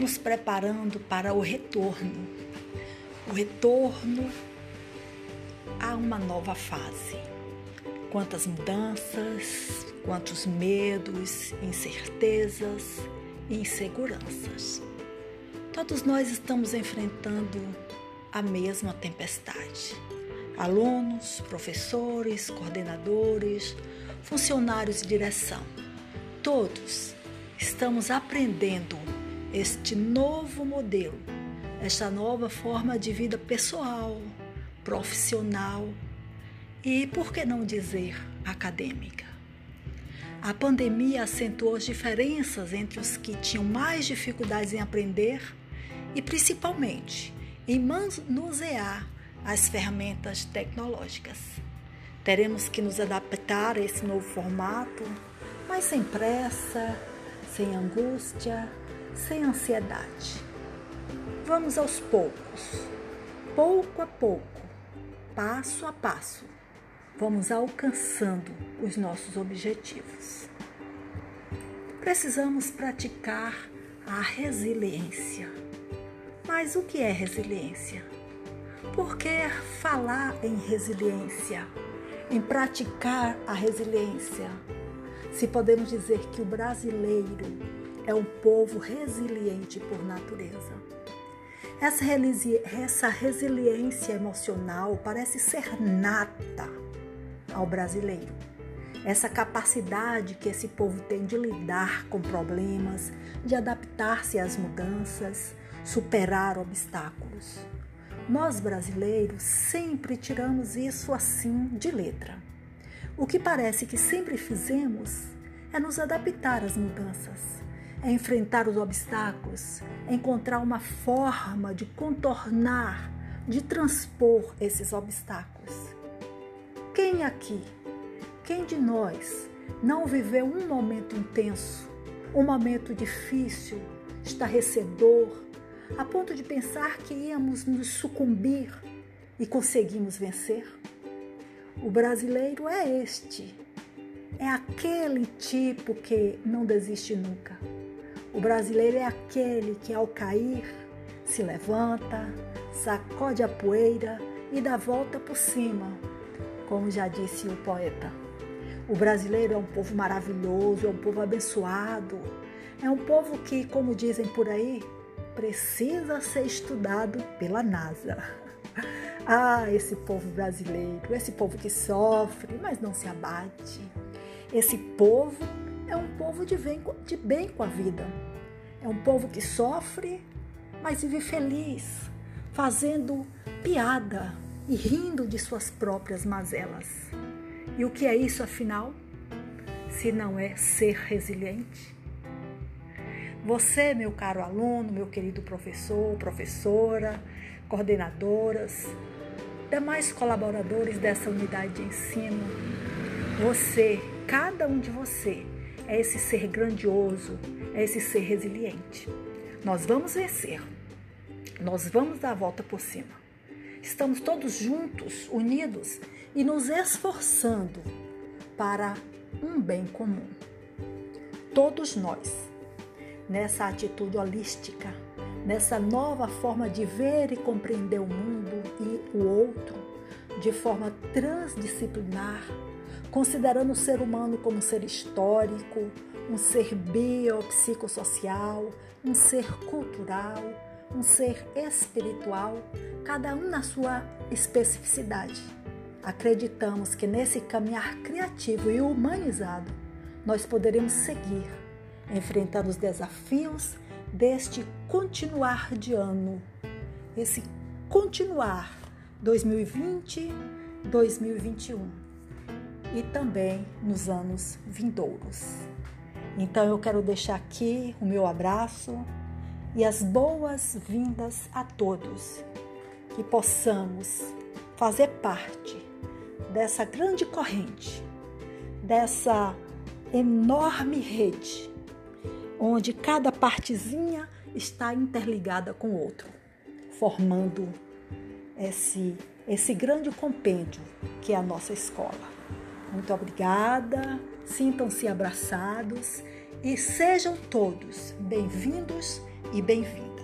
nos preparando para o retorno o retorno a uma nova fase. Quantas mudanças, quantos medos, incertezas e inseguranças. Todos nós estamos enfrentando a mesma tempestade. Alunos, professores, coordenadores, funcionários de direção, todos estamos aprendendo este novo modelo, esta nova forma de vida pessoal, profissional e, por que não dizer, acadêmica. A pandemia acentuou as diferenças entre os que tinham mais dificuldades em aprender e, principalmente, em manusear as ferramentas tecnológicas. Teremos que nos adaptar a esse novo formato, mas sem pressa, sem angústia, sem ansiedade. Vamos aos poucos, pouco a pouco, passo a passo, vamos alcançando os nossos objetivos. Precisamos praticar a resiliência. Mas o que é resiliência? Por que falar em resiliência? Em praticar a resiliência? Se podemos dizer que o brasileiro é um povo resiliente por natureza. Essa, essa resiliência emocional parece ser nata ao brasileiro. Essa capacidade que esse povo tem de lidar com problemas, de adaptar-se às mudanças, superar obstáculos. Nós brasileiros sempre tiramos isso assim de letra. O que parece que sempre fizemos é nos adaptar às mudanças é enfrentar os obstáculos, é encontrar uma forma de contornar, de transpor esses obstáculos. Quem aqui, quem de nós não viveu um momento intenso, um momento difícil, estarrecedor, a ponto de pensar que íamos nos sucumbir e conseguimos vencer? O brasileiro é este, é aquele tipo que não desiste nunca o brasileiro é aquele que, ao cair, se levanta, sacode a poeira e dá volta por cima, como já disse o poeta. O brasileiro é um povo maravilhoso, é um povo abençoado, é um povo que, como dizem por aí, precisa ser estudado pela NASA. Ah, esse povo brasileiro, esse povo que sofre, mas não se abate. Esse povo é um povo de bem, de bem com a vida. É um povo que sofre, mas vive feliz, fazendo piada e rindo de suas próprias mazelas. E o que é isso, afinal? Se não é ser resiliente? Você, meu caro aluno, meu querido professor, professora, coordenadoras, demais colaboradores dessa unidade de ensino, você, cada um de você, é esse ser grandioso, é esse ser resiliente. Nós vamos vencer, nós vamos dar a volta por cima. Estamos todos juntos, unidos e nos esforçando para um bem comum. Todos nós, nessa atitude holística, nessa nova forma de ver e compreender o mundo e o outro de forma transdisciplinar, considerando o ser humano como um ser histórico, um ser biopsicossocial, um ser cultural, um ser espiritual, cada um na sua especificidade. Acreditamos que nesse caminhar criativo e humanizado, nós poderemos seguir, enfrentando os desafios deste continuar de ano, esse continuar 2020, 2021 e também nos anos vindouros. Então eu quero deixar aqui o meu abraço e as boas-vindas a todos, que possamos fazer parte dessa grande corrente, dessa enorme rede, onde cada partezinha está interligada com o outro, formando esse, esse grande compêndio que é a nossa escola. Muito obrigada, sintam-se abraçados e sejam todos bem-vindos e bem-vindo.